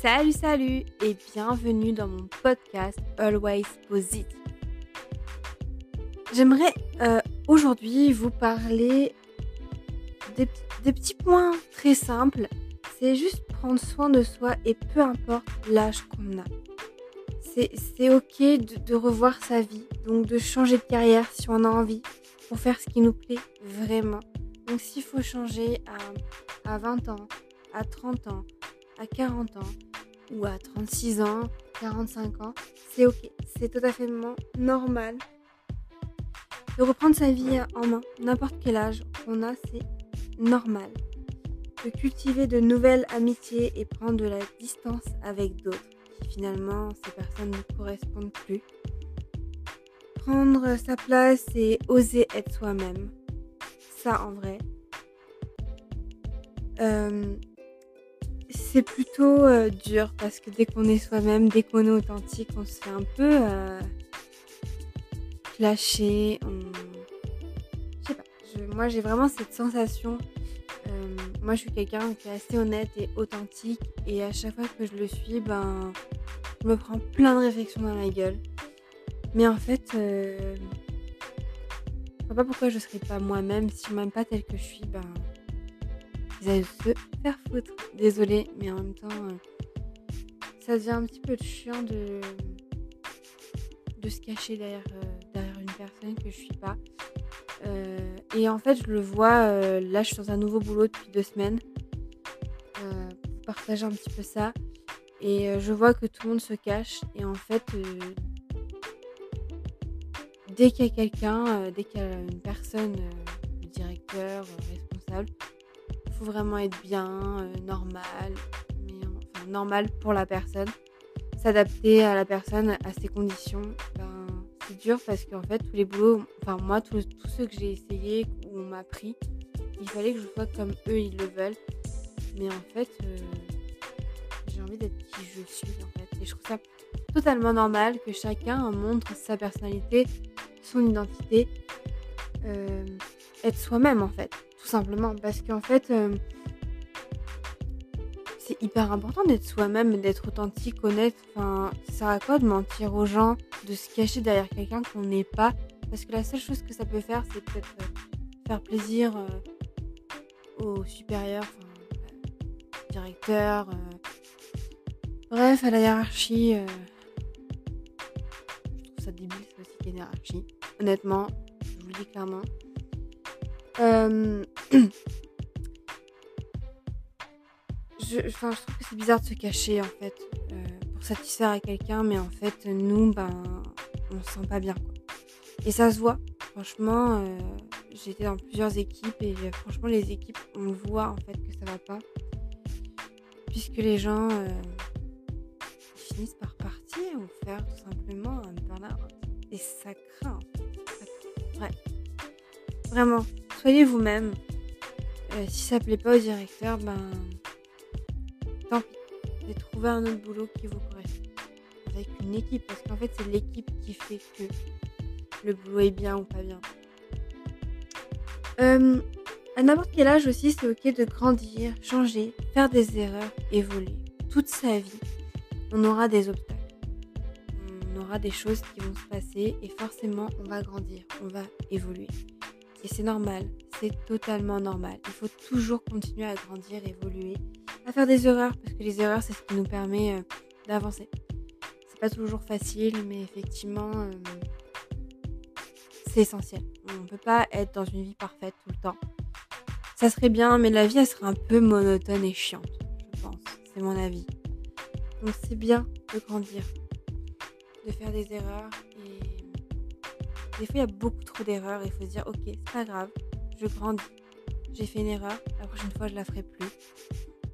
Salut, salut et bienvenue dans mon podcast Always Positive. J'aimerais euh, aujourd'hui vous parler des, petits points très simples. C'est juste prendre soin de soi et peu importe l'âge qu'on a. C'est ok de, de revoir sa vie, donc de changer de carrière si on a envie, pour faire ce qui nous plaît vraiment. Donc s'il faut changer à, à 20 ans, à 30 ans, à 40 ans ou à 36 ans, 45 ans, c'est ok. C'est tout à fait normal de reprendre sa vie en main, n'importe quel âge qu'on a, c'est normal. De cultiver de nouvelles amitiés et prendre de la distance avec d'autres finalement ces personnes ne correspondent plus. Prendre sa place et oser être soi-même. Ça en vrai. Euh, c'est plutôt euh, dur parce que dès qu'on est soi-même, dès qu'on est authentique, on se fait un peu euh. Je sais pas. je- moi, j'ai vraiment cette sensation. euh, moi, je suis quelqu'un qui est assez honnête et authentique. Et à chaque fois que je le suis, ben, je me prends plein de réflexions dans la gueule. Mais en fait, euh, je vois pas pourquoi je serais pas moi-même. Si on m'aime pas telle que je suis, ben, ils allaient se faire foutre. Désolée, mais en même temps, euh, ça devient un petit peu chiant de, de se cacher derrière, euh, derrière une personne que je suis pas. Euh, et en fait, je le vois, là, je suis dans un nouveau boulot depuis deux semaines. Euh, partager un petit peu ça. Et je vois que tout le monde se cache. Et en fait, dès qu'il y a quelqu'un, dès qu'il y a une personne, directeur, responsable, faut vraiment être bien, euh, normal, mais enfin normal pour la personne. S'adapter à la personne, à ses conditions, ben, c'est dur parce qu'en fait, tous les boulots, enfin moi, tous, tous ceux que j'ai essayé, où on m'a pris, il fallait que je sois comme eux, ils le veulent. Mais en fait, euh, j'ai envie d'être qui je suis, en fait. Et je trouve ça totalement normal que chacun montre sa personnalité, son identité, euh, être soi-même, en fait. Tout simplement. Parce qu'en fait, euh, c'est hyper important d'être soi-même, d'être authentique, honnête. Enfin, ça sert à quoi de mentir aux gens, de se cacher derrière quelqu'un qu'on n'est pas? Parce que la seule chose que ça peut faire, c'est peut-être euh, faire plaisir euh, aux supérieurs, euh, directeur, bref, à la hiérarchie. je trouve ça débile, ça aussi hiérarchie. Honnêtement, je vous le dis clairement. Euh, je, je trouve que c'est bizarre de se cacher en fait euh, pour satisfaire à quelqu'un, mais en fait nous, ben, on se sent pas bien. Quoi. Et ça se voit. Franchement, euh, été dans plusieurs équipes et euh, franchement les équipes, on voit en fait que ça va pas, puisque les gens finissent par partir ou faire tout simplement un burn-out. Et ça craint. Vraiment, soyez vous-même. Euh, si ça plaît pas au directeur, ben tant pis. Et trouver un autre boulot qui vous correspond. Avec une équipe, parce qu'en fait c'est l'équipe qui fait que le boulot est bien ou pas bien. Euh, à n'importe quel âge aussi, c'est ok de grandir, changer, faire des erreurs, évoluer. Toute sa vie, on aura des obstacles. On aura des choses qui vont se passer et forcément on va grandir, on va évoluer. Et c'est normal, c'est totalement normal. Il faut toujours continuer à grandir, évoluer, à faire des erreurs parce que les erreurs c'est ce qui nous permet euh, d'avancer. C'est pas toujours facile, mais effectivement, euh, c'est essentiel. On ne peut pas être dans une vie parfaite tout le temps. Ça serait bien, mais la vie elle serait un peu monotone et chiante, je pense. C'est mon avis. Donc c'est bien de grandir, de faire des erreurs et des fois il y a beaucoup trop d'erreurs et il faut se dire ok c'est pas grave, je grandis. J'ai fait une erreur, la prochaine fois je la ferai plus.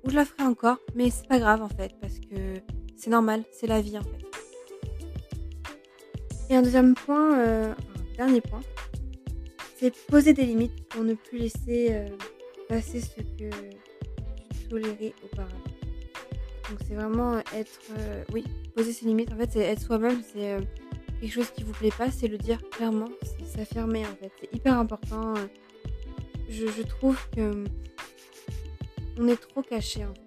Ou je la ferai encore, mais c'est pas grave en fait parce que c'est normal, c'est la vie en fait. Et un deuxième point, euh, un dernier point, c'est poser des limites pour ne plus laisser euh, passer ce que tu tolérais auparavant. Donc c'est vraiment être, euh, oui, poser ses limites. En fait, c'est être soi-même. C'est quelque chose qui vous plaît pas, c'est le dire clairement, c'est s'affirmer en fait. C'est hyper important. Je, trouve que on est trop caché en fait.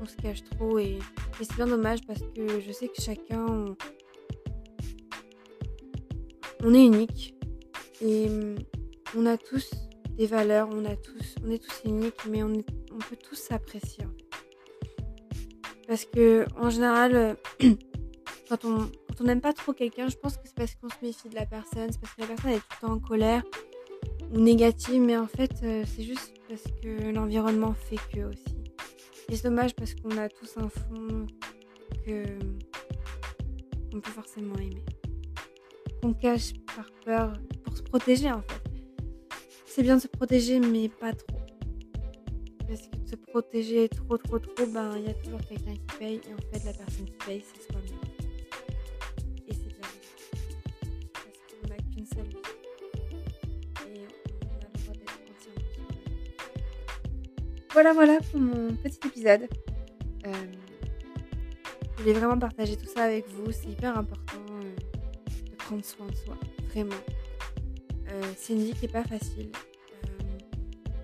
On se cache trop et c'est bien dommage parce que je sais que chacun, on, est unique et on a tous des valeurs, on a tous, on est tous uniques, mais on, on peut tous s'apprécier. Parce que en général, quand on quand on n'aime pas trop quelqu'un, je pense que c'est parce qu'on se méfie de la personne, c'est parce que la personne est tout le temps en colère ou négative, mais en fait, euh, c'est juste parce que l'environnement fait que aussi. C'est dommage parce qu'on a tous un fond que on peut forcément aimer. On cache par peur pour se protéger en fait. C'est bien de se protéger, mais pas trop. Parce que de se protéger trop, trop, trop, ben il y a toujours quelqu'un qui paye, et en fait, la personne qui paye, c'est Voilà, voilà pour mon petit épisode. Euh, je voulais vraiment partager tout ça avec vous. C'est hyper important euh, de prendre soin de soi. Vraiment. Euh, c'est une vie qui n'est pas facile.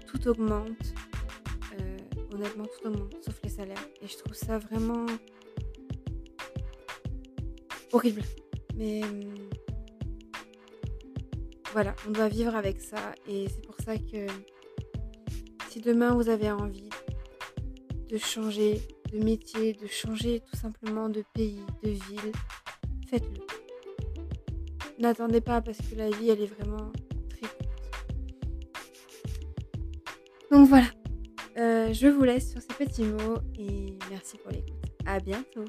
Tout augmente. Honnêtement, tout augmente, sauf les salaires. Et je trouve ça vraiment horrible. Mais voilà, on doit vivre avec ça. Et c'est pour ça que si demain vous avez envie de changer de métier, de changer tout simplement de pays, de ville, faites-le. N'attendez pas parce que la vie, elle est vraiment très courte. Donc voilà, Euh, je vous laisse sur ces petits mots et merci pour l'écoute. À bientôt.